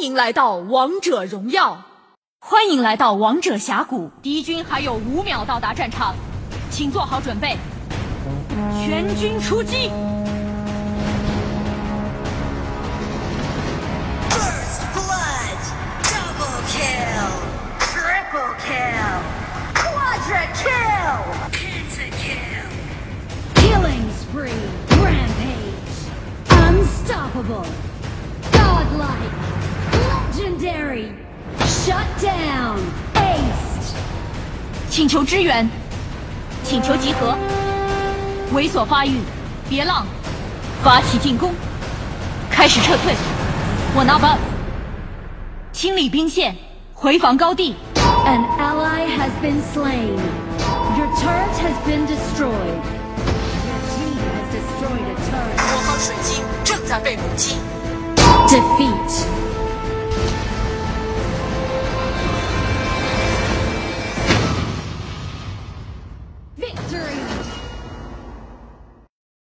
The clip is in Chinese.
欢迎来到王者荣耀，欢迎来到王者峡谷。敌军还有五秒到达战场，请做好准备，全军出击！First Legendary. Shut down. Aced. 请求支援，请求集合，猥琐发育，别浪，发起进攻，开始撤退，我拿 buff，清理兵线，回防高地，An ally has been slain. Your turret has been destroyed. Your team has destroyed a turret. 我方水晶正在被攻击。Defeat.